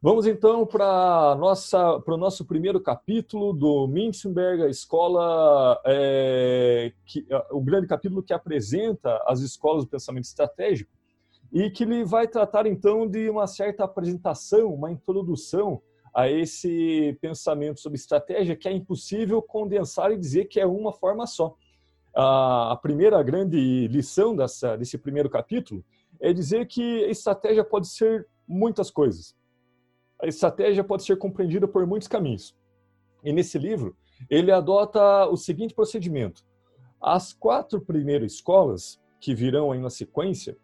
Vamos então para o nosso primeiro capítulo do Minzenberg, a escola, é, que, o grande capítulo que apresenta as escolas do pensamento estratégico e que ele vai tratar então de uma certa apresentação, uma introdução a esse pensamento sobre estratégia que é impossível condensar e dizer que é uma forma só. A primeira grande lição dessa, desse primeiro capítulo é dizer que estratégia pode ser muitas coisas. A estratégia pode ser compreendida por muitos caminhos. E nesse livro, ele adota o seguinte procedimento. As quatro primeiras escolas, que virão aí na sequência,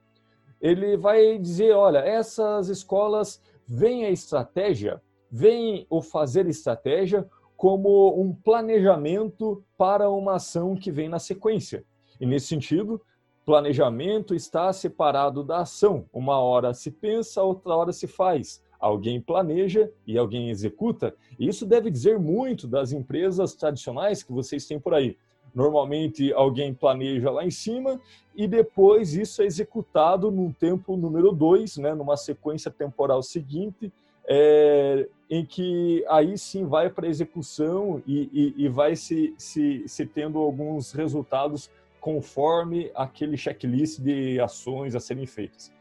ele vai dizer, olha, essas escolas veem a estratégia, veem o fazer estratégia como um planejamento para uma ação que vem na sequência. E nesse sentido, planejamento está separado da ação. Uma hora se pensa, outra hora se faz. Alguém planeja e alguém executa. E isso deve dizer muito das empresas tradicionais que vocês têm por aí. Normalmente alguém planeja lá em cima e depois isso é executado num tempo número dois, né, numa sequência temporal seguinte, é, em que aí sim vai para execução e, e, e, vai se, se, se tendo alguns resultados conforme aquele checklist de ações a serem feitas.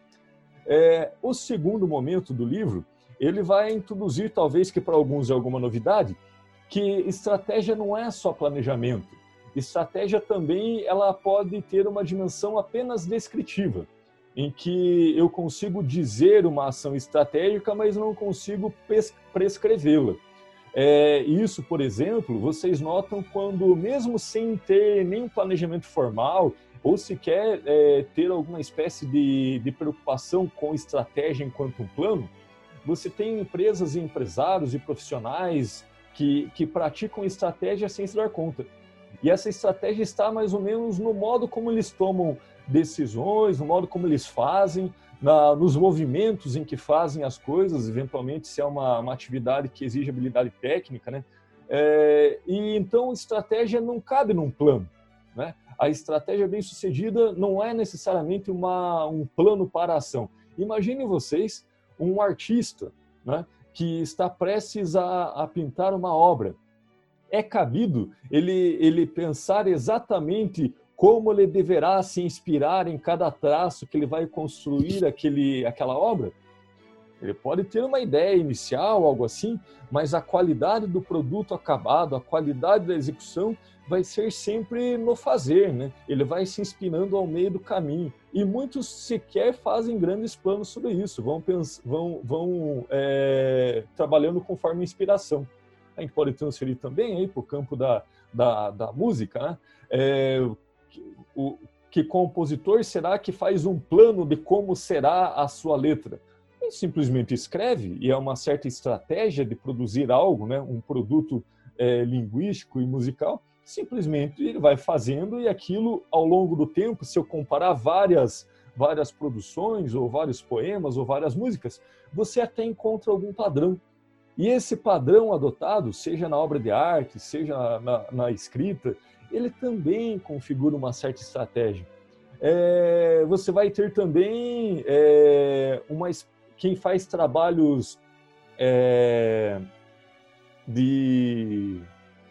É, o segundo momento do livro, ele vai introduzir, talvez que para alguns é alguma novidade, que estratégia não é só planejamento. Estratégia também ela pode ter uma dimensão apenas descritiva, em que eu consigo dizer uma ação estratégica, mas não consigo prescrevê-la. É, isso, por exemplo, vocês notam quando, mesmo sem ter nenhum planejamento formal, ou sequer é, ter alguma espécie de, de preocupação com estratégia enquanto um plano, você tem empresas e empresários e profissionais que, que praticam estratégia sem se dar conta. E essa estratégia está mais ou menos no modo como eles tomam decisões, no modo como eles fazem, na, nos movimentos em que fazem as coisas, eventualmente se é uma, uma atividade que exige habilidade técnica, né? É, e então estratégia não cabe num plano, né? A estratégia bem sucedida não é necessariamente uma, um plano para a ação. Imaginem vocês um artista, né? Que está prestes a, a pintar uma obra. É cabido ele, ele pensar exatamente como ele deverá se inspirar em cada traço que ele vai construir aquele, aquela obra? Ele pode ter uma ideia inicial, algo assim, mas a qualidade do produto acabado, a qualidade da execução vai ser sempre no fazer, né? Ele vai se inspirando ao meio do caminho. E muitos sequer fazem grandes planos sobre isso, vão, vão, vão é, trabalhando conforme inspiração. A gente pode transferir também para o campo da, da, da música, né? É, o, que compositor será que faz um plano de como será a sua letra? Simplesmente escreve e é uma certa estratégia de produzir algo, né? um produto é, linguístico e musical. Simplesmente ele vai fazendo e aquilo, ao longo do tempo, se eu comparar várias várias produções ou vários poemas ou várias músicas, você até encontra algum padrão. E esse padrão adotado, seja na obra de arte, seja na, na escrita, ele também configura uma certa estratégia. É, você vai ter também é, uma, quem faz trabalhos é, de,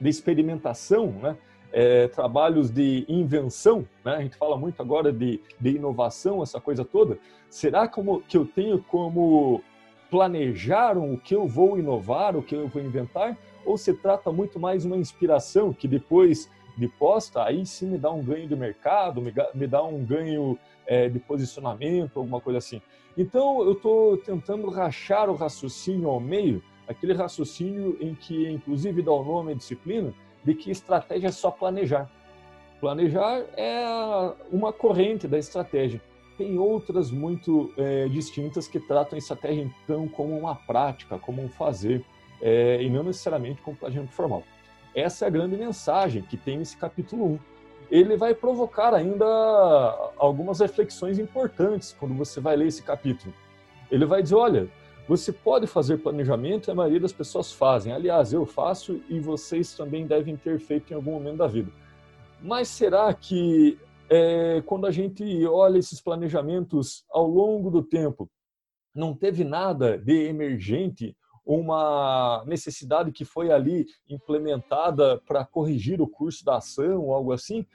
de experimentação, né? É, trabalhos de invenção, né? a gente fala muito agora de, de inovação, essa coisa toda. Será como, que eu tenho como planejar o que eu vou inovar, o que eu vou inventar? Ou se trata muito mais uma inspiração que depois de posta, aí sim me dá um ganho de mercado, me, dá um ganho é, de posicionamento, alguma coisa assim. Então, eu estou tentando rachar o raciocínio ao meio, aquele raciocínio em que, inclusive, dá o nome à disciplina, de que estratégia é só planejar. Planejar é uma corrente da estratégia. Tem outras muito é, distintas que tratam a estratégia, então, como uma prática, como um fazer, é, e não necessariamente como planejamento formal. Essa é a grande mensagem que tem nesse capítulo 1. Ele vai provocar ainda algumas reflexões importantes quando você vai ler esse capítulo. Ele vai dizer: olha, você pode fazer planejamento a maioria das pessoas fazem. Aliás, eu faço e vocês também devem ter feito em algum momento da vida. Mas será que é, quando a gente olha esses planejamentos ao longo do tempo, não teve nada de emergente, uma necessidade que foi ali implementada para corrigir o curso da ação algo assim,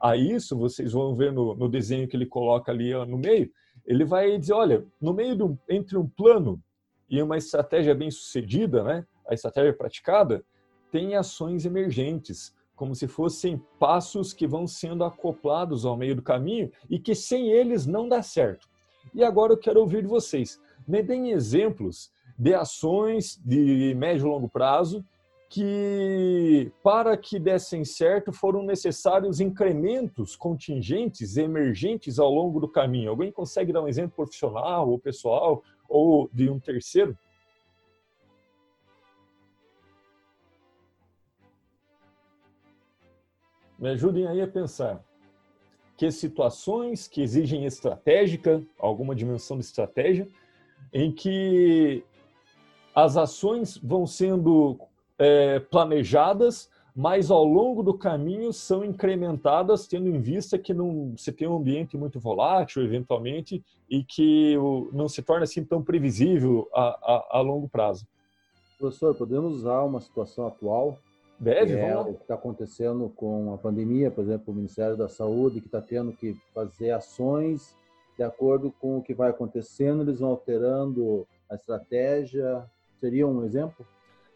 a isso, vocês vão ver no, no desenho que ele coloca ali no meio, ele vai dizer, olha, no meio do, entre um plano e uma estratégia bem sucedida, né, a estratégia praticada, tem ações emergentes, como se fossem passos que vão sendo acoplados ao meio do caminho e que sem eles não dá certo. E agora eu quero ouvir de vocês. Me deem exemplos de ações de médio e longo prazo que, para que dessem certo, foram necessários incrementos contingentes, emergentes ao longo do caminho. Alguém consegue dar um exemplo profissional ou pessoal ou de um terceiro? Me ajudem aí a pensar que situações que exigem estratégica, alguma dimensão de estratégia, em que as ações vão sendo é, planejadas, mas ao longo do caminho são incrementadas, tendo em vista que não, você tem um ambiente muito volátil, eventualmente, e que não se torna assim tão previsível a, a, a longo prazo. Professor, podemos usar uma situação atual Deve, é o que está acontecendo com a pandemia, por exemplo, o Ministério da Saúde, que está tendo que fazer ações de acordo com o que vai acontecendo, eles vão alterando a estratégia. Seria um exemplo?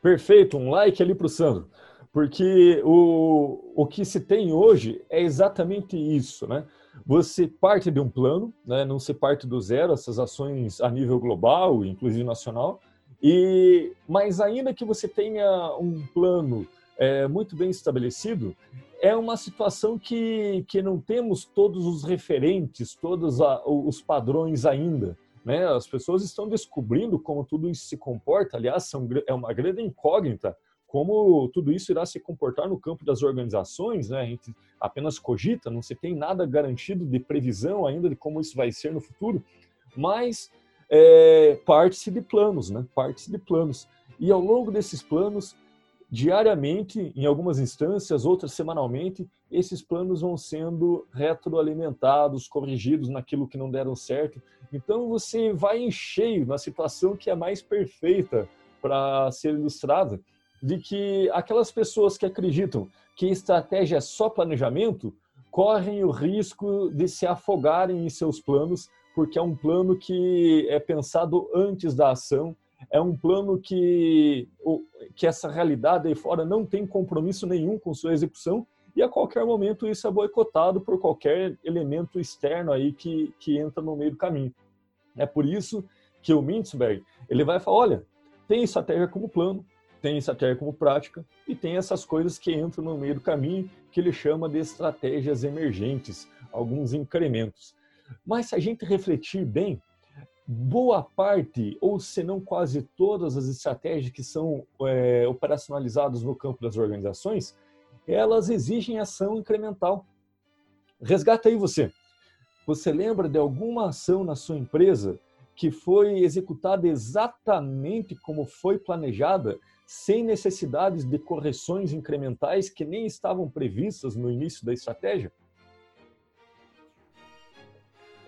Perfeito, um like ali para o Sandro. Porque o, o que se tem hoje é exatamente isso, né? Você parte de um plano, né? não se parte do zero, essas ações a nível global, inclusive nacional, e mas ainda que você tenha um plano é, muito bem estabelecido, é uma situação que, que não temos todos os referentes, todos a, os padrões ainda. Né? As pessoas estão descobrindo como tudo isso se comporta. Aliás, são, é uma grande incógnita como tudo isso irá se comportar no campo das organizações. Né? A gente apenas cogita, não se tem nada garantido de previsão ainda de como isso vai ser no futuro, mas é, parte-se de planos, né? parte-se de planos. E ao longo desses planos, diariamente, em algumas instâncias, outras semanalmente, esses planos vão sendo retroalimentados, corrigidos naquilo que não deram certo. Então você vai em cheio na situação que é mais perfeita para ser ilustrada, de que aquelas pessoas que acreditam que estratégia é só planejamento, correm o risco de se afogarem em seus planos, porque é um plano que é pensado antes da ação é um plano que, que essa realidade aí fora não tem compromisso nenhum com sua execução e a qualquer momento isso é boicotado por qualquer elemento externo aí que, que entra no meio do caminho. É por isso que o Mintzberg ele vai falar, olha, tem estratégia como plano, tem estratégia como prática e tem essas coisas que entram no meio do caminho que ele chama de estratégias emergentes, alguns incrementos. Mas se a gente refletir bem, boa parte, ou se não quase todas as estratégias que são é, operacionalizadas no campo das organizações, elas exigem ação incremental. Resgata aí você. Você lembra de alguma ação na sua empresa que foi executada exatamente como foi planejada, sem necessidades de correções incrementais que nem estavam previstas no início da estratégia?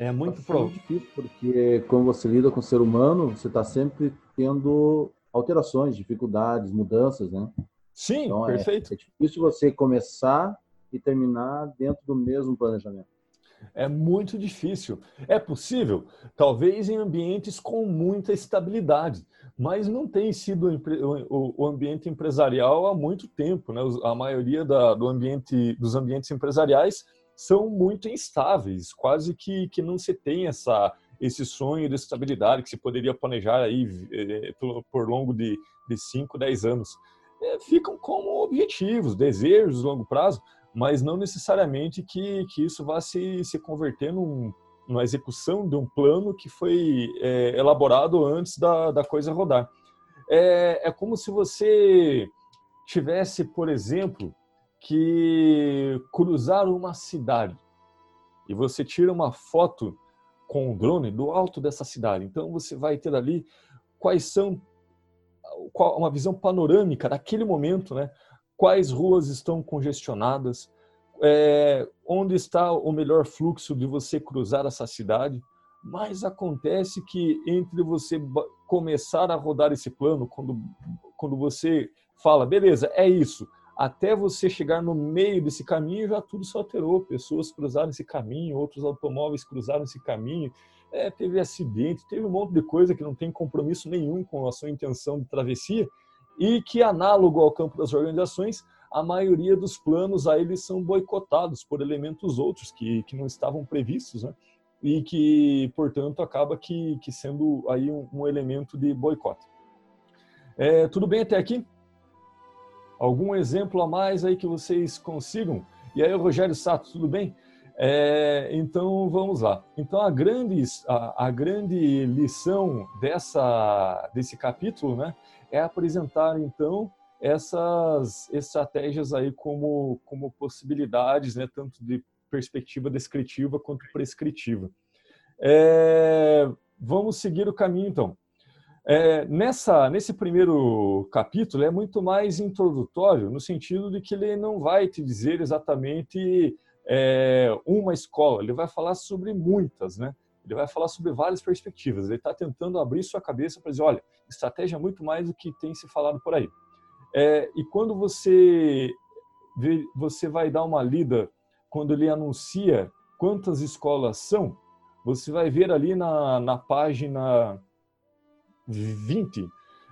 É muito provável. difícil, porque quando você lida com o ser humano, você está sempre tendo alterações, dificuldades, mudanças, né? Sim, então, é, perfeito. É, é difícil você começar e terminar dentro do mesmo planejamento. É muito difícil. É possível, talvez em ambientes com muita estabilidade, mas não tem sido o ambiente empresarial há muito tempo. Né? A maioria da, do ambiente, dos ambientes empresariais são muito instáveis, quase que, que não se tem essa, esse sonho de estabilidade que se poderia planejar aí eh, por, longo de, de 5, 10 anos. É, ficam como objetivos, desejos de longo prazo, mas não necessariamente que, que isso vá se, se converter num, numa execução de um plano que foi é, elaborado antes da, da coisa rodar. É, é como se você tivesse, por exemplo, que cruzaram uma cidade e você tira uma foto com o drone do alto dessa cidade. Então você vai ter ali quais são uma visão panorâmica daquele momento, né? Quais ruas estão congestionadas, é, onde está o melhor fluxo de você cruzar essa cidade, mas acontece que entre você começar a rodar esse plano, quando, quando você fala, beleza, é isso, até você chegar no meio desse caminho, já tudo se alterou. Pessoas cruzaram esse caminho, outros automóveis cruzaram esse caminho, é, teve acidente, teve um monte de coisa que não tem compromisso nenhum com a sua intenção de travessia e que, análogo ao campo das organizações, a maioria dos planos aí eles são boicotados por elementos outros que, que não estavam previstos, né? E que, portanto, acaba que, que sendo aí um, um elemento de boicote. É, tudo bem até aqui? Algum exemplo a mais aí que vocês consigam? E aí, Rogério Sato, tudo bem? É, então, vamos lá. Então, a grande, a, a grande lição dessa, desse capítulo né, é apresentar, então, essas estratégias aí como, como possibilidades, né, tanto de perspectiva descritiva quanto prescritiva. É, vamos seguir o caminho, então. É, nessa, nesse primeiro capítulo é muito mais introdutório, no sentido de que ele não vai te dizer exatamente é, uma escola, ele vai falar sobre muitas, né? Ele vai falar sobre várias perspectivas. Ele está tentando abrir sua cabeça para dizer, olha, estratégia é muito mais do que tem se falado por aí. É, e quando você vê, você vai dar uma lida, quando ele anuncia quantas escolas são, você vai ver ali na, na página 20,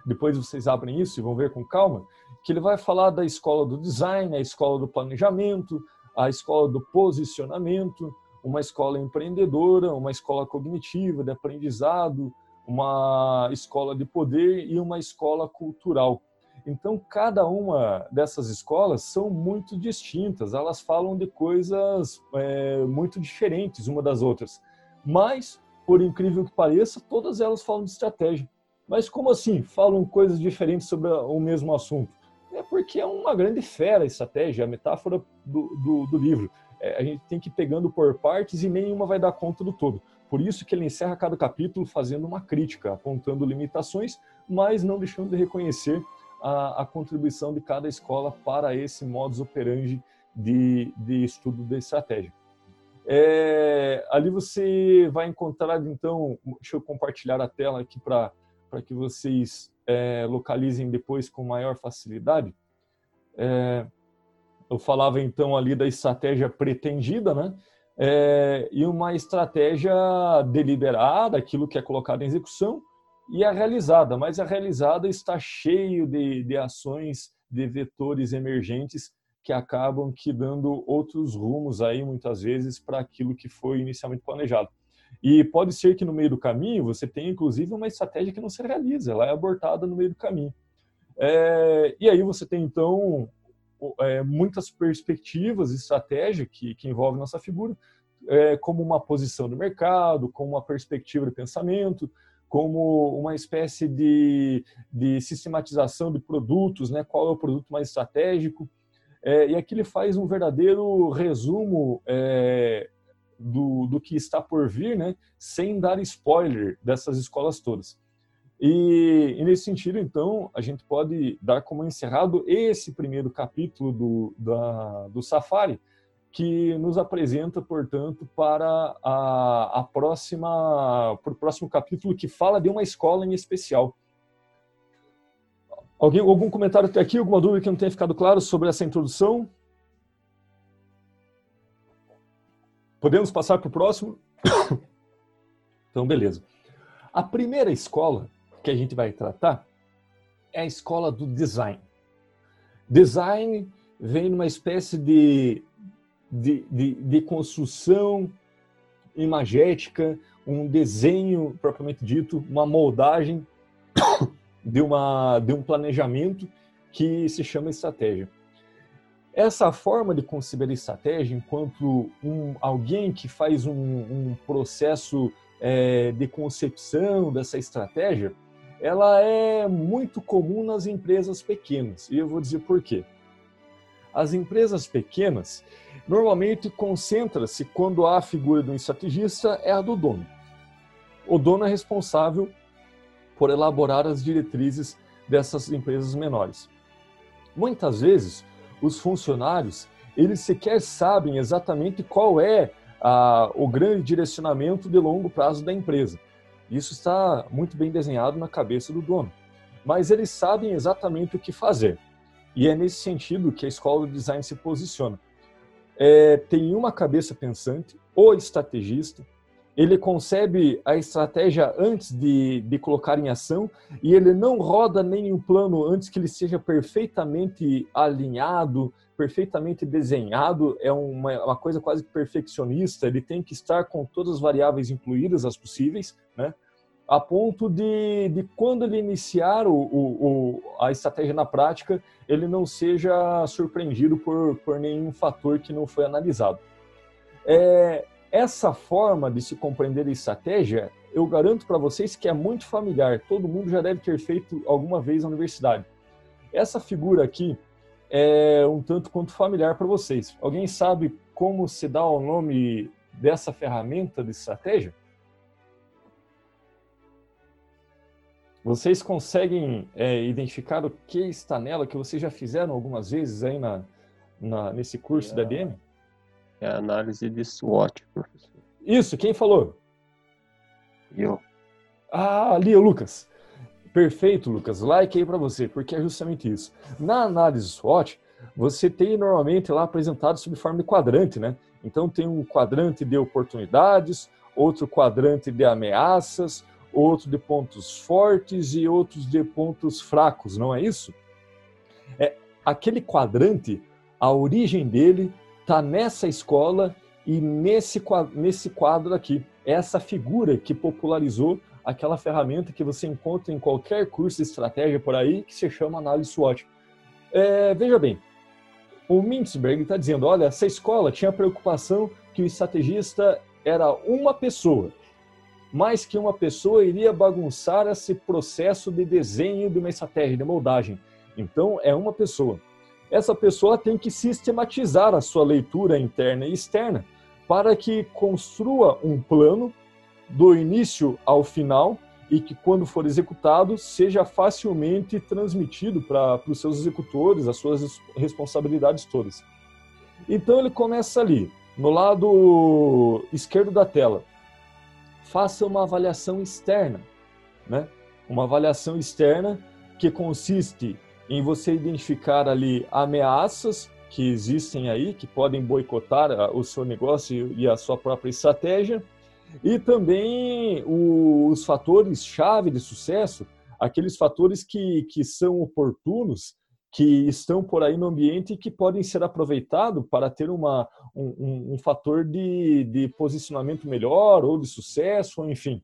depois vocês abrem isso e vão ver com calma, que ele vai falar da escola do design, a escola do planejamento, a escola do posicionamento, uma escola empreendedora, uma escola cognitiva de aprendizado, uma escola de poder e uma escola cultural. Então, cada uma dessas escolas são muito distintas, elas falam de coisas é, muito diferentes uma das outras. Mas, por incrível que pareça, todas elas falam de estratégia. Mas como assim falam coisas diferentes sobre o mesmo assunto? É porque é uma grande fera a estratégia, a metáfora do, do, do livro. É, a gente tem que ir pegando por partes e nenhuma vai dar conta do todo. Por isso que ele encerra cada capítulo fazendo uma crítica, apontando limitações, mas não deixando de reconhecer a, a contribuição de cada escola para esse modus operandi de, de estudo da estratégia. É, ali você vai encontrar, então, deixa eu compartilhar a tela aqui para que vocês é, localizem depois com maior facilidade. É, eu falava então ali da estratégia pretendida, né? É, e uma estratégia deliberada, aquilo que é colocado em execução, e a realizada. Mas a realizada está cheio de, de ações, de vetores emergentes que acabam que dando outros rumos aí muitas vezes para aquilo que foi inicialmente planejado. E pode ser que no meio do caminho você tenha, inclusive, uma estratégia que não se realiza, ela é abortada no meio do caminho. É, e aí você tem, então, é, muitas perspectivas, estratégia que, que envolve nossa figura, é, como uma posição no mercado, como uma perspectiva de pensamento, como uma espécie de, de sistematização de produtos, né? qual é o produto mais estratégico. É, e aqui ele faz um verdadeiro resumo é, do, do que está por vir, né, sem dar spoiler dessas escolas todas. E, e, nesse sentido, então, a gente pode dar como encerrado esse primeiro capítulo do, da, do Safari, que nos apresenta, portanto, para a, a próxima, para o próximo capítulo que fala de uma escola em especial. Alguém, algum comentário até aqui, alguma dúvida que não tenha ficado claro sobre essa introdução? Podemos passar para o próximo? então, beleza. A primeira escola que a gente vai tratar é a escola do design. Design vem numa espécie de, de, de, de construção imagética, um desenho propriamente dito, uma moldagem de, uma, de um planejamento que se chama estratégia. Essa forma de conceber estratégia enquanto um, alguém que faz um, um processo é, de concepção dessa estratégia, ela é muito comum nas empresas pequenas. E eu vou dizer por quê. As empresas pequenas normalmente concentra-se quando há a figura do estrategista é a do dono. O dono é responsável por elaborar as diretrizes dessas empresas menores. Muitas vezes os funcionários, eles sequer sabem exatamente qual é a, o grande direcionamento de longo prazo da empresa. Isso está muito bem desenhado na cabeça do dono. Mas eles sabem exatamente o que fazer. E é nesse sentido que a escola do design se posiciona. É, tem uma cabeça pensante, o estrategista, ele concebe a estratégia antes de, de colocar em ação e ele não roda nenhum plano antes que ele seja perfeitamente alinhado, perfeitamente desenhado. É uma, uma coisa quase perfeccionista. Ele tem que estar com todas as variáveis incluídas, as possíveis, né? a ponto de, de quando ele iniciar o, o, o, a estratégia na prática, ele não seja surpreendido por, por nenhum fator que não foi analisado. É, essa forma de se compreender a estratégia, eu garanto para vocês que é muito familiar. Todo mundo já deve ter feito alguma vez na universidade. Essa figura aqui é um tanto quanto familiar para vocês. Alguém sabe como se dá o nome dessa ferramenta de estratégia? Vocês conseguem é, identificar o que está nela, que vocês já fizeram algumas vezes aí na, na nesse curso é, da DM? É a análise de SWOT, professor. Isso, quem falou? Eu. Ah, ali, o Lucas. Perfeito, Lucas. Like aí para você, porque é justamente isso. Na análise SWOT, você tem normalmente lá apresentado sob forma de quadrante, né? Então tem um quadrante de oportunidades, outro quadrante de ameaças, outro de pontos fortes e outros de pontos fracos, não é isso? É, aquele quadrante, a origem dele está nessa escola e nesse, nesse quadro aqui. Essa figura que popularizou aquela ferramenta que você encontra em qualquer curso de estratégia por aí, que se chama análise SWOT. É, veja bem, o Mintzberg está dizendo, olha, essa escola tinha preocupação que o estrategista era uma pessoa mais que uma pessoa iria bagunçar esse processo de desenho de uma estratégia de moldagem. Então, é uma pessoa. Essa pessoa tem que sistematizar a sua leitura interna e externa para que construa um plano do início ao final e que, quando for executado, seja facilmente transmitido para os seus executores, as suas responsabilidades todas. Então, ele começa ali, no lado esquerdo da tela faça uma avaliação externa, né? Uma avaliação externa que consiste em você identificar ali ameaças que existem aí, que podem boicotar o seu negócio e a sua própria estratégia, e também os fatores chave de sucesso, aqueles fatores que, que são oportunos que estão por aí no ambiente e que podem ser aproveitados para ter uma, um, um, fator de, de posicionamento melhor ou de sucesso, enfim.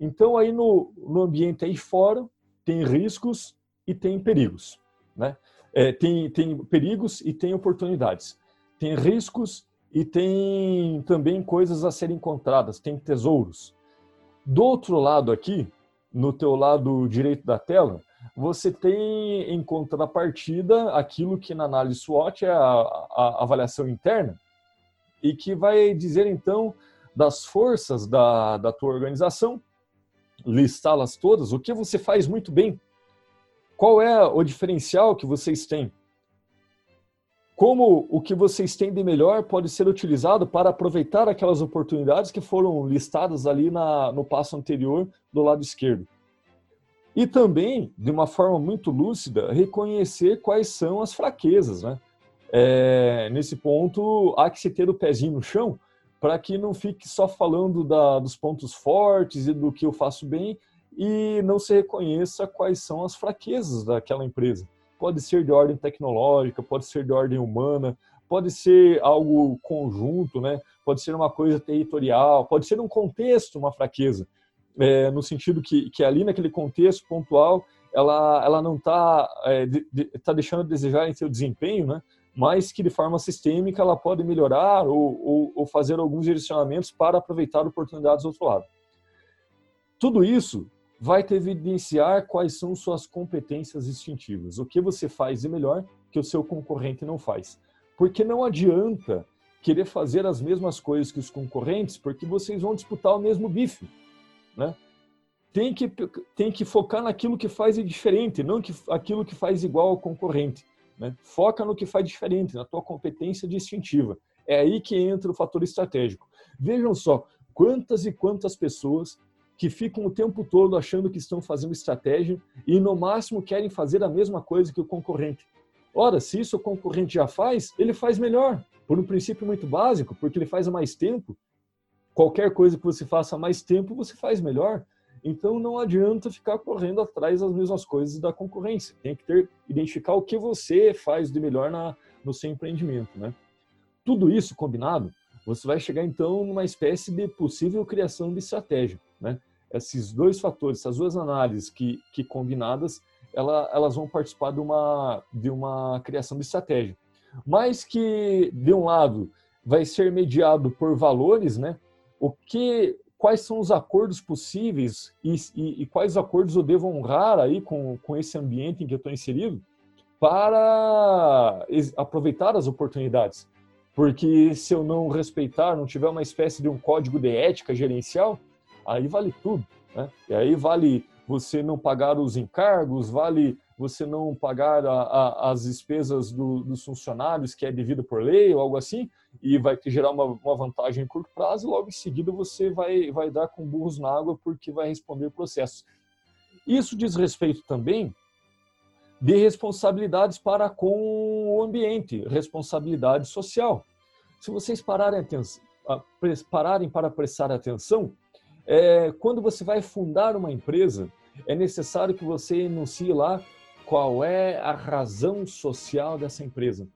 Então, aí no, no ambiente aí fora, tem riscos e tem perigos. Né? É, tem, tem perigos e tem oportunidades. Tem riscos e tem também coisas a serem encontradas, tem tesouros. Do outro lado aqui, no teu lado direito da tela, você tem em contrapartida aquilo que na análise SWOT é a, a, avaliação interna e que vai dizer então das forças da, da tua organização, listá-las todas, o que você faz muito bem, qual é o diferencial que vocês têm, como o que vocês têm de melhor pode ser utilizado para aproveitar aquelas oportunidades que foram listadas ali na, no passo anterior do lado esquerdo. E também, de uma forma muito lúcida, reconhecer quais são as fraquezas. Né? É, nesse ponto, há que se ter o pezinho no chão para que não fique só falando da, dos pontos fortes e do que eu faço bem e não se reconheça quais são as fraquezas daquela empresa. Pode ser de ordem tecnológica, pode ser de ordem humana, pode ser algo conjunto, né? pode ser uma coisa territorial, pode ser um contexto, uma fraqueza é, no sentido que, que ali naquele contexto pontual ela, ela não está é, de, de, tá deixando a desejar em seu desempenho, né? mas que de forma sistêmica ela pode melhorar ou, ou, ou fazer alguns direcionamentos para aproveitar oportunidades do outro lado. Tudo isso vai te evidenciar quais são suas competências distintivas, o que você faz de melhor que o seu concorrente não faz. Porque não adianta querer fazer as mesmas coisas que os concorrentes, porque vocês vão disputar o mesmo bife né? Tem que, tem que focar naquilo que faz diferente, não que, aquilo que faz igual ao concorrente. Né? Foca no que faz diferente, na tua competência distintiva. É aí que entra o fator estratégico. Vejam só, quantas e quantas pessoas que ficam o tempo todo achando que estão fazendo estratégia e no máximo querem fazer a mesma coisa que o concorrente. Ora, se isso o concorrente já faz, ele faz melhor, por um princípio muito básico, porque ele faz há mais tempo. Qualquer coisa que você faça há mais tempo, você faz melhor. Então não adianta ficar correndo atrás das mesmas coisas da concorrência. Tem que ter identificar o que você faz de melhor na, no seu empreendimento, né? Tudo isso combinado, você vai chegar então numa espécie de possível criação de estratégia, né? Esses dois fatores, essas duas análises que, que combinadas, ela, elas vão participar de uma de uma criação de estratégia, mas que de um lado vai ser mediado por valores, né? O que quais são os acordos possíveis e, e, e, quais acordos eu devo honrar aí com, com esse ambiente em que eu estou inserido para aproveitar as oportunidades. Porque se eu não respeitar, não tiver uma espécie de um código de ética gerencial, aí vale tudo. Né? E aí vale você não pagar os encargos, vale você não pagar a, a, as despesas do, dos funcionários, que é devido por lei ou algo assim, e vai gerar uma, uma vantagem em curto prazo, e logo em seguida você vai, vai dar com burros na água porque vai responder processos. Isso diz respeito também de responsabilidades para com o ambiente, responsabilidade social. Se vocês pararem, atenção, pararem para prestar atenção, é, quando você vai fundar uma empresa, é necessário que você enuncie lá qual é a razão social dessa empresa.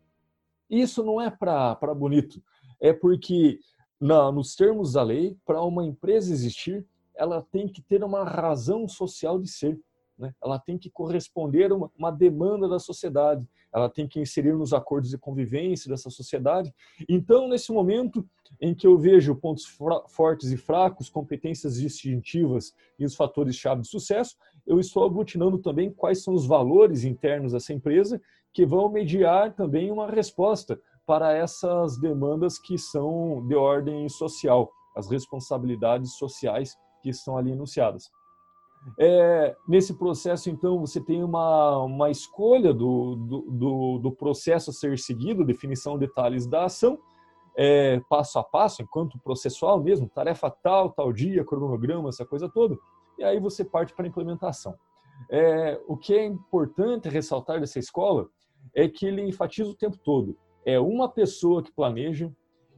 Isso não é para bonito, é porque, na, nos termos da lei, para uma empresa existir, ela tem que ter uma razão social de ser. Né? Ela tem que corresponder a uma, uma demanda da sociedade, ela tem que inserir nos acordos de convivência dessa sociedade. Então, nesse momento em que eu vejo pontos fortes e fracos, competências distintivas e os fatores-chave de sucesso, eu estou aglutinando também quais são os valores internos dessa empresa que vão mediar também uma resposta para essas demandas que são de ordem social, as responsabilidades sociais que estão ali enunciadas. É, nesse processo, então, você tem uma, uma escolha do, do, do, processo a ser seguido, definição de detalhes da ação, é, passo a passo, enquanto processual mesmo, tarefa tal, tal dia, cronograma, essa coisa toda, e aí você parte para a implementação. É, o que é importante ressaltar dessa escola é que ele enfatiza o tempo todo. É uma pessoa que planeja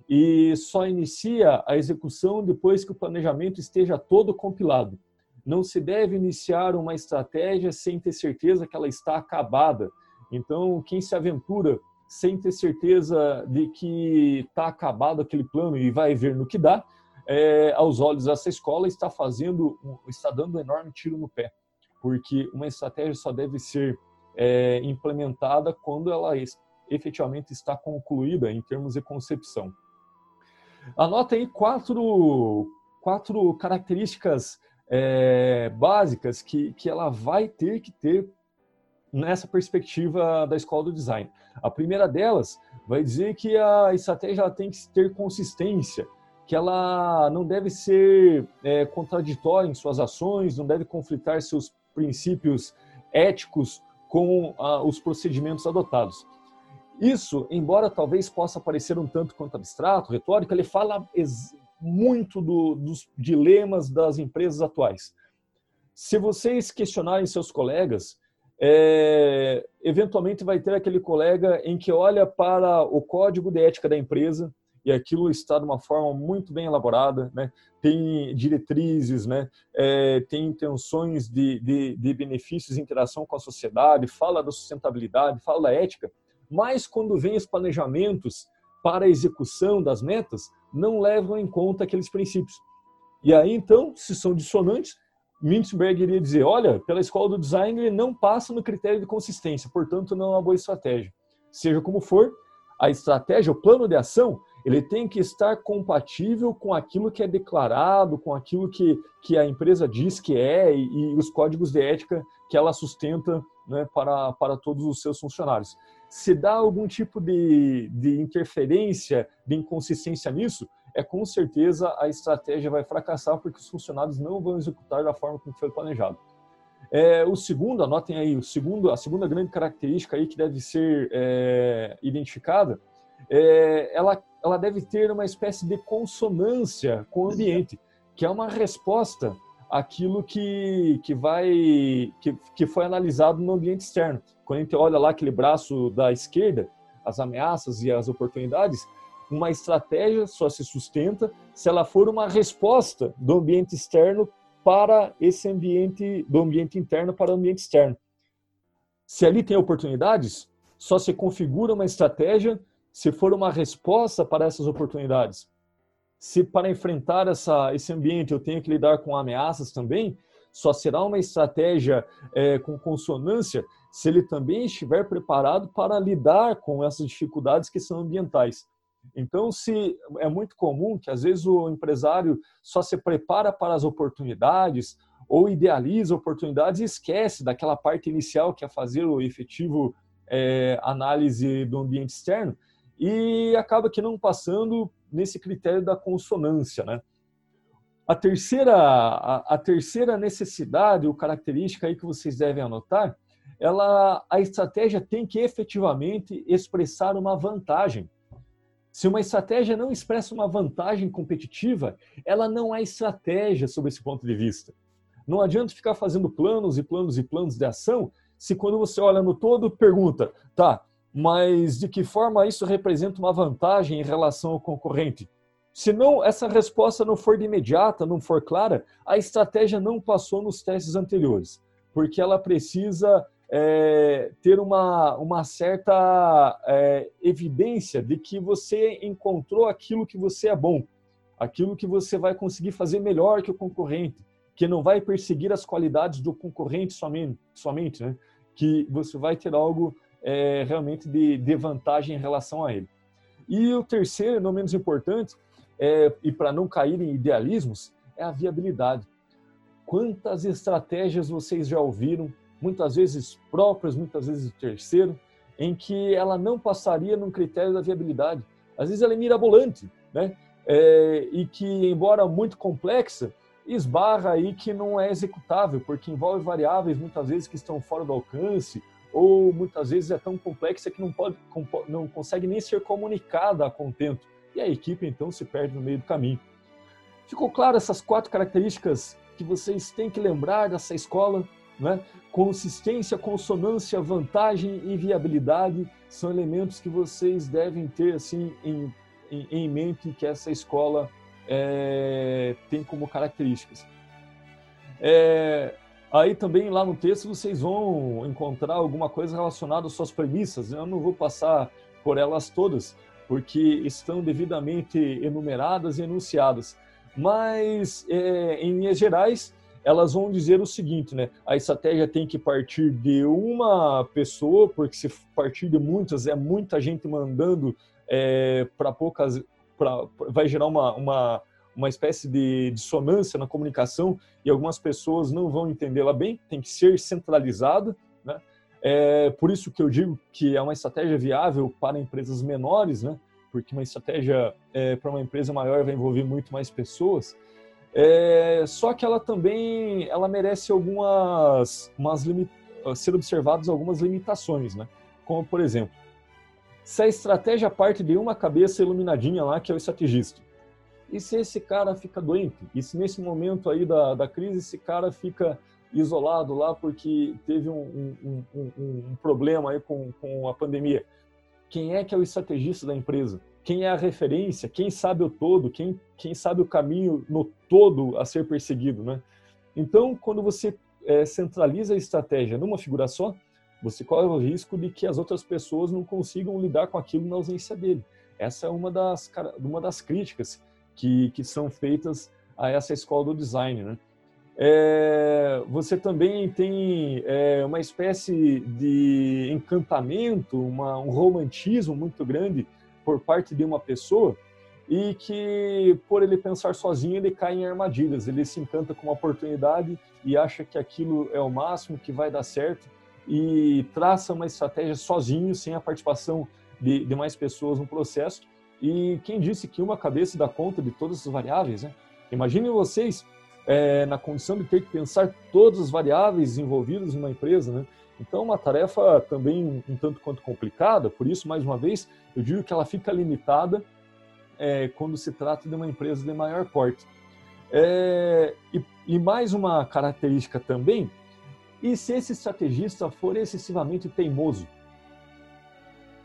e só inicia a execução depois que o planejamento esteja todo compilado. Não se deve iniciar uma estratégia sem ter certeza que ela está acabada. Então, quem se aventura sem ter certeza de que está acabado aquele plano e vai ver no que dá, é, aos olhos dessa escola está fazendo, está dando um enorme tiro no pé, porque uma estratégia só deve ser é, implementada quando ela efetivamente está concluída em termos de concepção. Anota aí quatro, quatro características é, básicas que, que ela vai ter que ter nessa perspectiva da escola do design. A primeira delas vai dizer que a estratégia tem que ter consistência, que ela não deve ser é, contraditória em suas ações, não deve conflitar seus princípios éticos com ah, os procedimentos adotados. Isso, embora talvez possa parecer um tanto quanto abstrato, retórico, ele fala muito do, dos dilemas das empresas atuais. Se vocês questionarem seus colegas, é, eventualmente vai ter aquele colega em que olha para o código de ética da empresa e aquilo está de uma forma muito bem elaborada, né? tem diretrizes, né? É, tem intenções de, de, de benefícios interação com a sociedade, fala da sustentabilidade, fala da ética, mas quando vem os planejamentos para a execução das metas, não levam em conta aqueles princípios. E aí, então, se são dissonantes, Mintzberg iria dizer, olha, pela escola do design ele não passa no critério de consistência, portanto não é uma boa estratégia. Seja como for, a estratégia, o plano de ação, ele tem que estar compatível com aquilo que é declarado, com aquilo que, que a empresa diz que é e, e os códigos de ética que ela sustenta né, para, para todos os seus funcionários se dá algum tipo de, de interferência, de inconsistência nisso, é com certeza a estratégia vai fracassar porque os funcionários não vão executar da forma como foi planejado. É, o segundo, anotem aí, o segundo, a segunda grande característica aí que deve ser é, identificada é, ela, ela deve ter uma espécie de consonância com o ambiente, que é uma resposta àquilo que, que, vai, que, que foi analisado no ambiente externo. Quando a gente olha lá aquele braço da esquerda, as ameaças e as oportunidades, uma estratégia só se sustenta se ela for uma resposta do ambiente externo para esse ambiente, do ambiente interno para o ambiente externo. Se ali tem oportunidades, só se configura uma estratégia se for uma resposta para essas oportunidades. Se para enfrentar essa, esse ambiente eu tenho que lidar com ameaças também, só será uma estratégia é, com consonância se ele também estiver preparado para lidar com essas dificuldades que são ambientais. Então, se é muito comum que às vezes o empresário só se prepara para as oportunidades ou idealiza oportunidades e esquece daquela parte inicial que é fazer o efetivo é, análise do ambiente externo e acaba que não passando nesse critério da consonância, né? A terceira, a, a terceira necessidade ou característica aí que vocês devem anotar, ela, a estratégia tem que efetivamente expressar uma vantagem. Se uma estratégia não expressa uma vantagem competitiva, ela não é estratégia sob esse ponto de vista. Não adianta ficar fazendo planos e planos e planos de ação se quando você olha no todo pergunta, tá, mas de que forma isso representa uma vantagem em relação ao concorrente? Se não essa resposta não for de imediata, não for clara, a estratégia não passou nos testes anteriores, porque ela precisa é, ter uma, uma certa é, evidência de que você encontrou aquilo que você é bom, aquilo que você vai conseguir fazer melhor que o concorrente, que não vai perseguir as qualidades do concorrente somente, somente né? que você vai ter algo é, realmente de, de vantagem em relação a ele. E o terceiro, não menos importante, é, e para não cair em idealismos, é a viabilidade. Quantas estratégias vocês já ouviram muitas vezes próprias, muitas vezes terceiro, em que ela não passaria num critério da viabilidade. Às vezes ela é mirabolante, né? É, e que, embora muito complexa, esbarra aí que não é executável, porque envolve variáveis muitas vezes que estão fora do alcance, ou muitas vezes é tão complexa que não, pode, não consegue nem ser comunicada a contento. E a equipe então se perde no meio do caminho. Ficou claro essas quatro características que vocês têm que lembrar dessa escola? Né? Consistência, consonância, vantagem e viabilidade são elementos que vocês devem ter assim em, em, em mente que essa escola é, tem como características. É, aí também lá no texto vocês vão encontrar alguma coisa relacionada às suas premissas. Eu não vou passar por elas todas, porque estão devidamente enumeradas e enunciadas. Mas, é, em linhas gerais, elas vão dizer o seguinte, né? A estratégia tem que partir de uma pessoa, porque se partir de muitas, é muita gente mandando é, para poucas, pra, vai gerar uma, uma, uma espécie de dissonância na comunicação e algumas pessoas não vão entendê-la bem, tem que ser centralizada, né? É por isso que eu digo que é uma estratégia viável para empresas menores, né? Porque uma estratégia é, para uma empresa maior vai envolver muito mais pessoas. É, só que ela também ela merece algumas umas limit, ser observadas algumas limitações, né? Como por exemplo, se a estratégia parte de uma cabeça iluminadinha lá que é o estrategista, e se esse cara fica doente? E se nesse momento aí da, da crise esse cara fica isolado lá porque teve um, um, um, um problema aí com, com a pandemia? Quem é que é o estrategista da empresa? quem é a referência, quem sabe o todo, quem, quem sabe o caminho no todo a ser perseguido, né? Então, quando você é, centraliza a estratégia numa figura só, você corre o risco de que as outras pessoas não consigam lidar com aquilo na ausência dele. Essa é uma das, uma das críticas que, que são feitas a essa escola do design, né? É, você também tem é, uma espécie de encantamento, uma, um romantismo muito grande por parte de uma pessoa e que, por ele pensar sozinho, ele cai em armadilhas. Ele se encanta com uma oportunidade e acha que aquilo é o máximo, que vai dar certo e traça uma estratégia sozinho, sem a participação de, de mais pessoas no processo. E quem disse que uma cabeça dá conta de todas essas variáveis, né? Imaginem vocês é, na condição de ter que pensar todas as variáveis envolvidas numa empresa, né? Então, uma tarefa também um tanto quanto complicada, por isso, mais uma vez, eu digo que ela fica limitada é, quando se trata de uma empresa de maior porte. É, e, e, mais uma característica também, e se esse estrategista for excessivamente teimoso?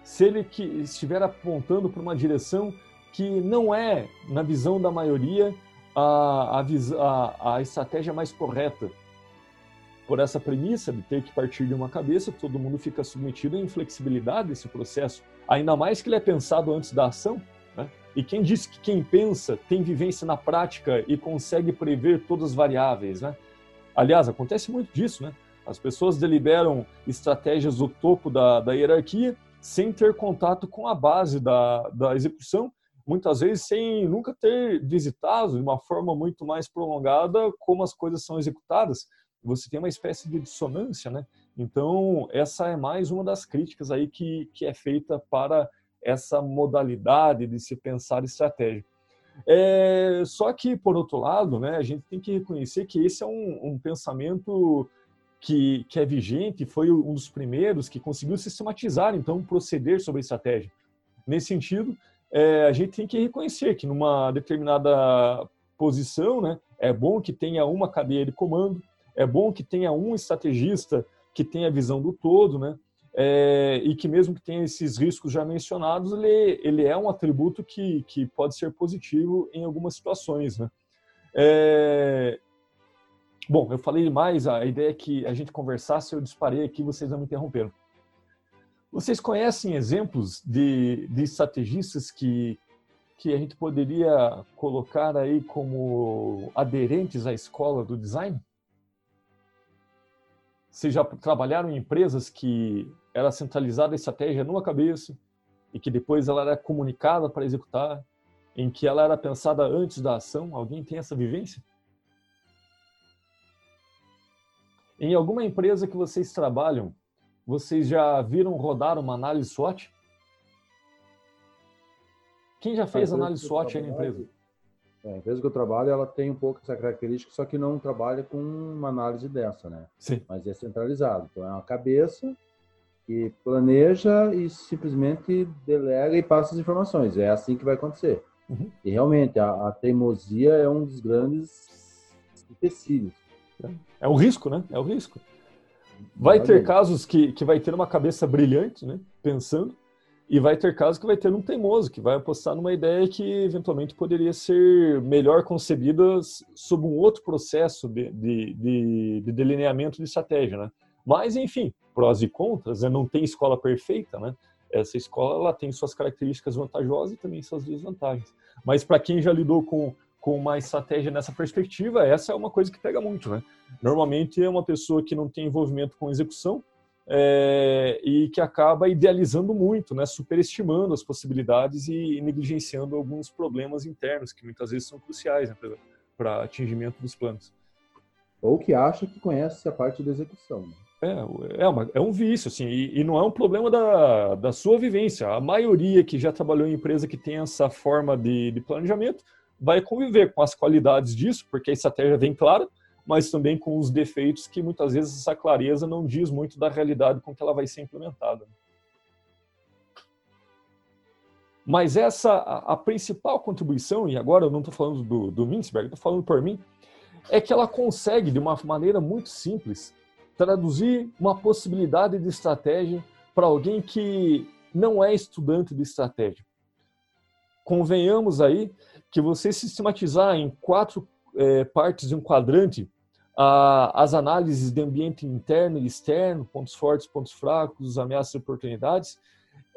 Se ele que estiver apontando para uma direção que não é, na visão da maioria, a, a, a estratégia mais correta, por essa premissa de ter que partir de uma cabeça, todo mundo fica submetido à inflexibilidade desse processo, ainda mais que ele é pensado antes da ação. Né? E quem disse que quem pensa tem vivência na prática e consegue prever todas as variáveis? Né? Aliás, acontece muito disso. Né? As pessoas deliberam estratégias do topo da, da hierarquia sem ter contato com a base da, da execução, muitas vezes sem nunca ter visitado de uma forma muito mais prolongada como as coisas são executadas você tem uma espécie de dissonância, né? Então, essa é mais uma das críticas aí que, que é feita para essa modalidade de se pensar estratégia. É, só que, por outro lado, né, a gente tem que reconhecer que esse é um, um pensamento que, que é vigente, foi um dos primeiros que conseguiu sistematizar, então, proceder sobre a estratégia. Nesse sentido, é, a gente tem que reconhecer que numa determinada posição, né, é bom que tenha uma cadeia de comando, é bom que tenha um estrategista que tenha a visão do todo, né? É, e que mesmo que tenha esses riscos já mencionados, ele, ele é um atributo que, que pode ser positivo em algumas situações, né? É, bom, eu falei demais, a ideia é que a gente conversasse, eu disparei aqui, vocês não me interromperam. Vocês conhecem exemplos de, de estrategistas que, que a gente poderia colocar aí como aderentes à escola do design? Vocês já trabalharam em empresas que era centralizada a estratégia numa cabeça e que depois ela era comunicada para executar, em que ela era pensada antes da ação? Alguém tem essa vivência? Em alguma empresa que vocês trabalham, vocês já viram rodar uma análise SWOT? Quem já fez análise SWOT aí na empresa? É, a empresa que eu trabalho, ela tem um pouco essa característica, só que não trabalha com uma análise dessa, né? Sim. Mas é centralizado. Então, é uma cabeça que planeja e simplesmente delega e passa as informações. É assim que vai acontecer. Uhum. E realmente, a, a, teimosia é um dos grandes empecilhos. É o risco, né? É o risco. Vai ter casos que, que vai ter uma cabeça brilhante, né? Pensando, e vai ter casos que vai ter um teimoso, que vai apostar numa ideia que eventualmente poderia ser melhor concebida sob um outro processo de, de, de, de delineamento de estratégia, né? Mas, enfim, prós e contras, né? não tem escola perfeita, né? Essa escola ela tem suas características vantajosas e também suas desvantagens. Mas para quem já lidou com, com uma estratégia nessa perspectiva, essa é uma coisa que pega muito, né? Normalmente é uma pessoa que não tem envolvimento com execução, é, e que acaba idealizando muito, né, superestimando as possibilidades e, negligenciando alguns problemas internos que muitas vezes são cruciais né, para atingimento dos planos. Ou que acha que conhece a parte da execução. Né? É, é, uma, é um vício, assim, e, e, não é um problema da, da sua vivência. A maioria que já trabalhou em empresa que tem essa forma de, de planejamento vai conviver com as qualidades disso, porque a estratégia vem clara, mas também com os defeitos que muitas vezes essa clareza não diz muito da realidade com que ela vai ser implementada. Mas essa, a, a principal contribuição, e agora eu não estou falando do, do Mintzberg, estou falando por mim, é que ela consegue, de uma maneira muito simples, traduzir uma possibilidade de estratégia para alguém que não é estudante de estratégia. Convenhamos aí que você sistematizar em quatro é, partes de um quadrante as análises de ambiente interno e externo, pontos fortes, pontos fracos, ameaças e oportunidades,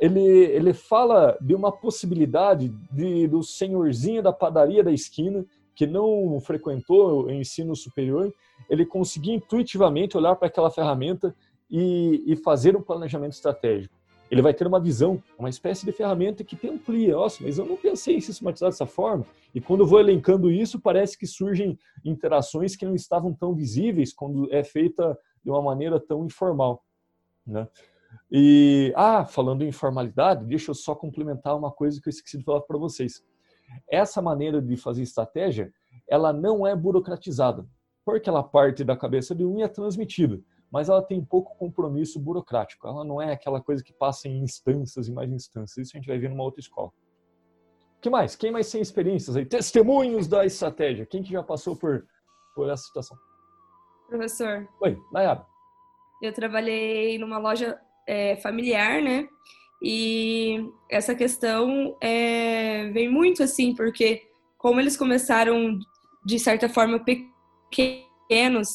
ele, ele fala de uma possibilidade de, do senhorzinho da padaria da esquina, que não frequentou o ensino superior, ele conseguir intuitivamente olhar para aquela ferramenta e, e fazer um planejamento estratégico ele vai ter uma visão, uma espécie de ferramenta que te amplia. Nossa, mas eu não pensei em sistematizar dessa forma. E quando eu vou elencando isso, parece que surgem interações que não estavam tão visíveis quando é feita de uma maneira tão informal. Né? E, ah, falando em informalidade, deixa eu só complementar uma coisa que eu esqueci de falar para vocês. Essa maneira de fazer estratégia, ela não é burocratizada, porque ela parte da cabeça de um e é transmitida, mas ela tem pouco compromisso burocrático. Ela não é aquela coisa que passa em instâncias e mais instâncias. Isso a gente vai ver numa outra escola. O que mais? Quem mais tem experiências aí? Testemunhos da estratégia. Quem que já passou por, por essa situação? Professor. Oi, Nayara. Eu trabalhei numa loja é, familiar, né? E essa questão é, vem muito assim, porque como eles começaram de certa forma pequenos,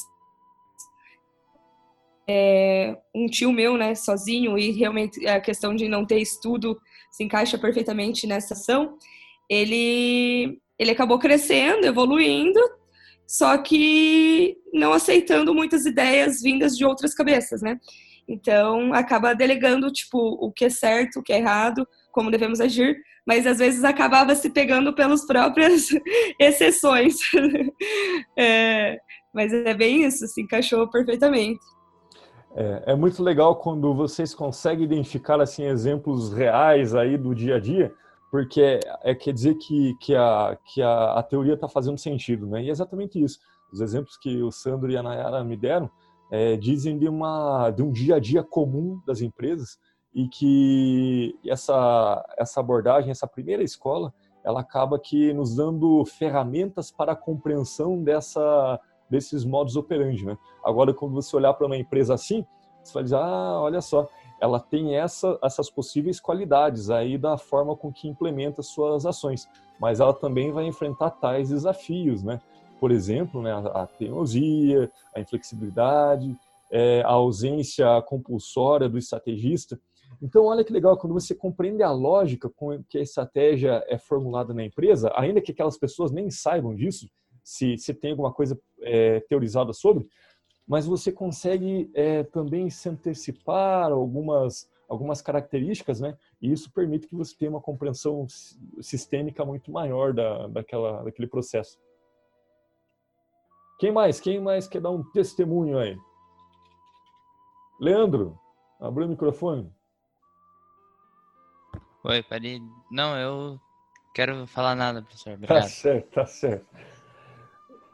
é, um tio meu, né, sozinho, e realmente a questão de não ter estudo se encaixa perfeitamente nessa ação, ele, ele acabou crescendo, evoluindo, só que não aceitando muitas ideias vindas de outras cabeças, né? Então, acaba delegando, tipo, o que é certo, o que é errado, como devemos agir, mas às vezes acabava se pegando pelas próprias exceções. é, mas é bem isso, se encaixou perfeitamente. É, é, muito legal quando vocês conseguem identificar assim exemplos reais aí do dia a dia, porque é, é quer dizer que, que, a, que a, a teoria está fazendo sentido, né? E é exatamente isso. Os exemplos que o Sandro e a Nayara me deram é, dizem de, uma, de um dia a dia comum das empresas e que essa, essa abordagem, essa primeira escola, ela acaba que nos dando ferramentas para a compreensão dessa, desses modos operandi. Né? Agora, quando você olhar para uma empresa assim, você vai dizer, ah, olha só, ela tem essa, essas possíveis qualidades aí da forma com que implementa suas ações, mas ela também vai enfrentar tais desafios, né? por exemplo, né, a teimosia, a inflexibilidade, é, a ausência compulsória do estrategista. Então, olha que legal, quando você compreende a lógica com que a estratégia é formulada na empresa, ainda que aquelas pessoas nem saibam disso, se, se tem alguma coisa é, teorizada sobre, mas você consegue é, também se antecipar algumas, algumas características, né? E isso permite que você tenha uma compreensão sistêmica muito maior da, daquela, daquele processo. Quem mais? Quem mais quer dar um testemunho aí? Leandro, abriu o microfone. Oi, peraí. Não, eu quero falar nada, professor. Tá Obrigado. Tá certo, tá certo.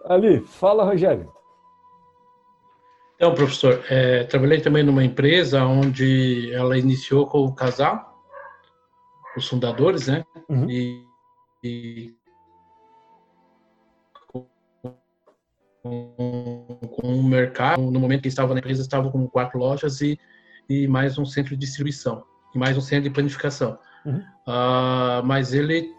Ali, fala, Rogério. Então, professor, é, trabalhei também numa empresa onde ela iniciou com o casal, os fundadores, né? Uhum. E, e com, com o mercado. No momento que estava na empresa, estava com quatro lojas e, e mais um centro de distribuição, e mais um centro de planificação. Uhum. Uh, mas ele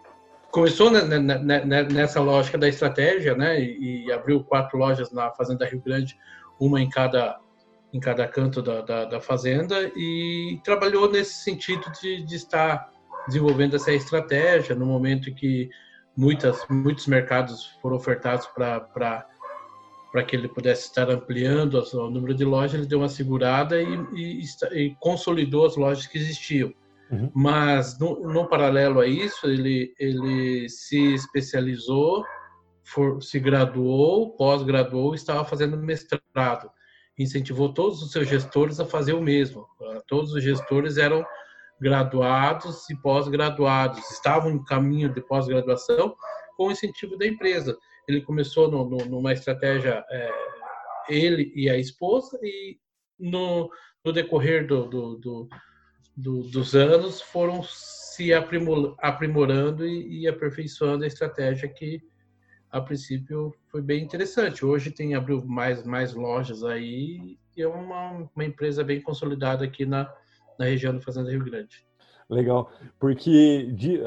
começou nessa lógica da estratégia, né, e, e, abriu quatro lojas na Fazenda Rio Grande, uma em cada em cada canto da, da, da fazenda e trabalhou nesse sentido de, de estar desenvolvendo essa estratégia no momento que muitas muitos mercados foram ofertados para para que ele pudesse estar ampliando o número de lojas, ele deu uma segurada e, e, e consolidou as lojas que existiam. Uhum. Mas, no, no, paralelo a isso, ele, ele se especializou, for, se graduou, pós-graduou e estava fazendo mestrado. Incentivou todos os seus gestores a fazer o mesmo. Todos os gestores eram graduados e pós-graduados, estavam no caminho de pós-graduação com incentivo da empresa ele começou no, no, numa estratégia é, ele e a esposa e no, no decorrer do, do, do, dos anos foram se aprimorando e, e, aperfeiçoando a estratégia que a princípio foi bem interessante. Hoje tem abriu mais mais lojas aí e é uma, uma empresa bem consolidada aqui na, na região do Fazenda Rio Grande. Legal, porque de,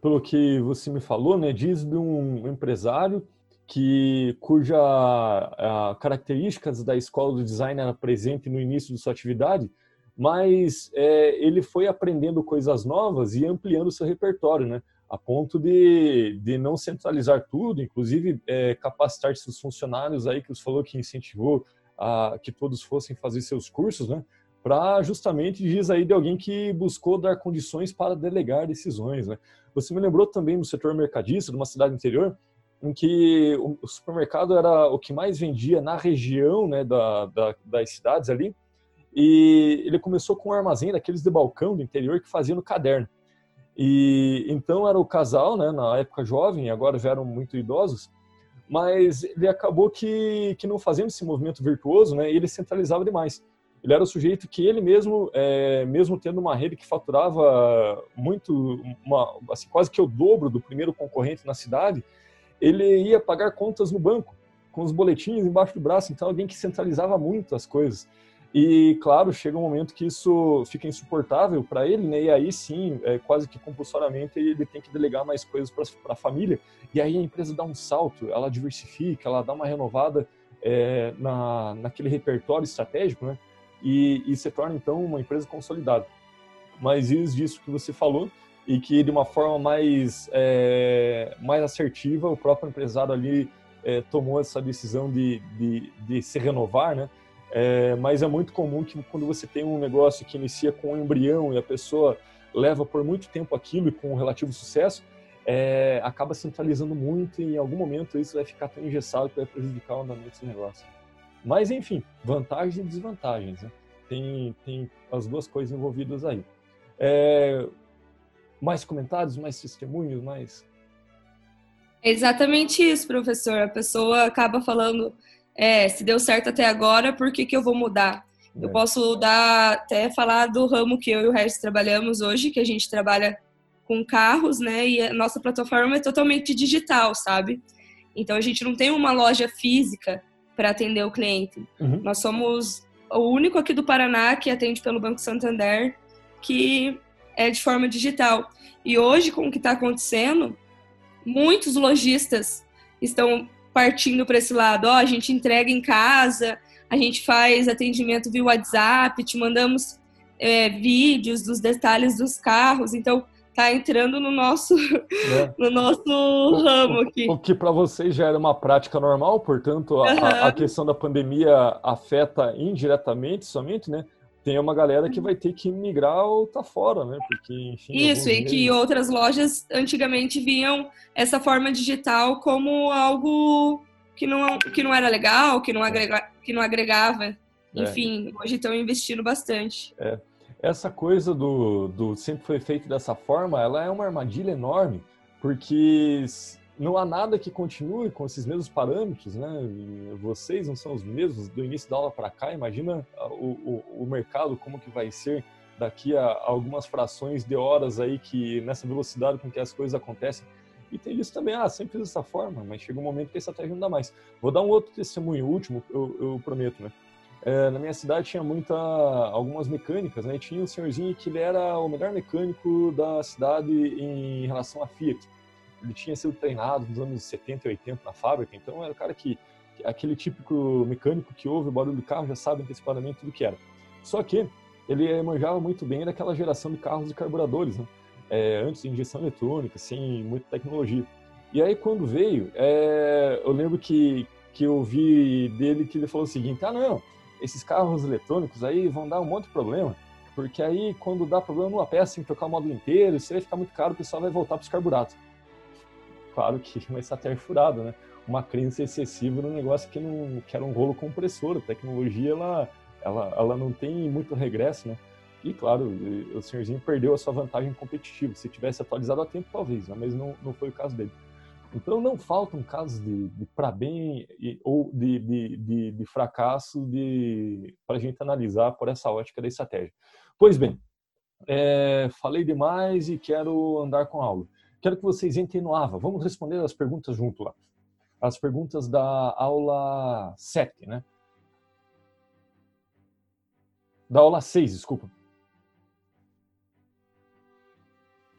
pelo que você me falou, né, diz de um empresário que cuja a, características da escola do design era presente no início de sua atividade, mas é, ele foi aprendendo coisas novas e ampliando seu repertório, né? A ponto de, de não centralizar tudo, inclusive é, capacitar seus funcionários aí que os falou que incentivou a que todos fossem fazer seus cursos, né? Para justamente diz aí de alguém que buscou dar condições para delegar decisões, né? Você me lembrou também do setor mercadista de uma cidade interior em que o supermercado era o que mais vendia na região né, da, da, das cidades ali, e ele começou com um armazém daqueles de balcão do interior que fazia no caderno. E então era o casal, né, na época jovem, agora já eram muito idosos, mas ele acabou que, que não fazendo esse movimento virtuoso, né, ele centralizava demais. Ele era o sujeito que ele mesmo, é, mesmo tendo uma rede que faturava muito, uma, assim, quase que o dobro do primeiro concorrente na cidade, ele ia pagar contas no banco, com os boletins embaixo do braço, então alguém que centralizava muito as coisas. E, claro, chega um momento que isso fica insuportável para ele, né? E aí sim, é, quase que compulsoriamente, ele tem que delegar mais coisas para a família. E aí a empresa dá um salto, ela diversifica, ela dá uma renovada é, na, naquele repertório estratégico, né? E, e se torna, então, uma empresa consolidada. Mas isso disso que você falou, e que de uma forma mais, é, mais assertiva, o próprio empresário ali é, tomou essa decisão de, de, de se renovar, né? É, mas é muito comum que quando você tem um negócio que inicia com um embrião e a pessoa leva por muito tempo aquilo e com um relativo sucesso, é, acaba centralizando muito e em algum momento isso vai ficar tão engessado que vai prejudicar o andamento desse negócio. Mas, enfim, vantagens e desvantagens. Né? Tem, tem as duas coisas envolvidas aí. É, mais comentários, mais testemunhos, mais... É exatamente isso, professor. A pessoa acaba falando é, se deu certo até agora, por que, que eu vou mudar? É. Eu posso dar até falar do ramo que eu e o Regis trabalhamos hoje, que a gente trabalha com carros, né? E a nossa plataforma é totalmente digital, sabe? Então a gente não tem uma loja física para atender o cliente. Uhum. Nós somos o único aqui do Paraná que atende pelo Banco Santander que é de forma digital. E hoje, com o que está acontecendo, muitos lojistas estão partindo para esse lado, ó, a gente entrega em casa, a gente faz atendimento via WhatsApp, te mandamos é, vídeos dos detalhes dos carros, então tá entrando no nosso é. no nosso ramo aqui. O, o que para vocês já era uma prática normal, portanto a, uhum. a, questão da pandemia afeta indiretamente somente, né? Tem uma galera que vai ter que migrar ou tá fora, né? Porque, enfim, Isso, e que outras lojas antigamente viam essa forma digital como algo que não, que não era legal, que não, é. agrega, que não agregava. É. Enfim, é. hoje estão investindo bastante. É. Essa coisa do, do sempre foi feito dessa forma, ela é uma armadilha enorme, porque não há nada que continue com esses mesmos parâmetros, né? Vocês não são os mesmos do início da aula para cá. Imagina o, o, o, mercado como que vai ser daqui a algumas frações de horas aí que nessa velocidade com que as coisas acontecem. E tem isso também, ah, sempre fiz dessa forma, mas chega um momento que a estratégia não dá mais. Vou dar um outro testemunho último, eu, eu prometo, né? É, na minha cidade tinha muita algumas mecânicas, né? E tinha um senhorzinho que ele era o melhor mecânico da cidade em relação à Fiat ele tinha sido treinado nos anos 70 e 80 na fábrica, então era o cara que, aquele típico mecânico que ouve o barulho do carro já sabe antecipadamente tudo que era. Só que ele manjava muito bem daquela geração de carros e carburadores, né? É, antes de injeção eletrônica, sem muita tecnologia. E aí quando veio, é, eu lembro que, que eu vi dele que ele falou o seguinte, ah não, esses carros eletrônicos aí vão dar um monte de problema, porque aí quando dá problema numa peça tem que trocar o módulo inteiro, se vai ficar muito caro, o pessoal vai voltar para os carburadores claro que uma estratégia furada, né? Uma crença excessiva no negócio que, não, que era um rolo compressor. A tecnologia, ela, ela, ela não tem muito regresso, né? E, claro, o senhorzinho perdeu a sua vantagem competitiva. Se tivesse atualizado a tempo, talvez, né? mas não, não foi o caso dele. Então, não faltam casos de, de para bem e, ou de, de, de, de fracasso para a gente analisar por essa ótica da estratégia. Pois bem, é, falei demais e quero andar com a aula. Quero que vocês entrem no AVA. Vamos responder as perguntas junto lá. As perguntas da aula 7, né? Da aula 6, desculpa.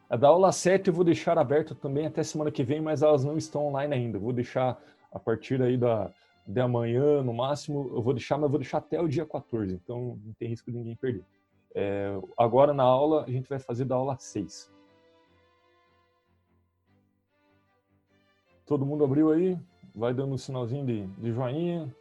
A da aula 7 eu vou deixar aberta também até semana que vem, mas elas não estão online ainda. Vou deixar a partir aí da, de amanhã, no máximo, eu vou deixar, mas eu vou deixar até o dia 14, então não tem risco de ninguém perder. É, agora na aula, a gente vai fazer da aula 6. Todo mundo abriu aí? Vai dando um sinalzinho de, de joinha.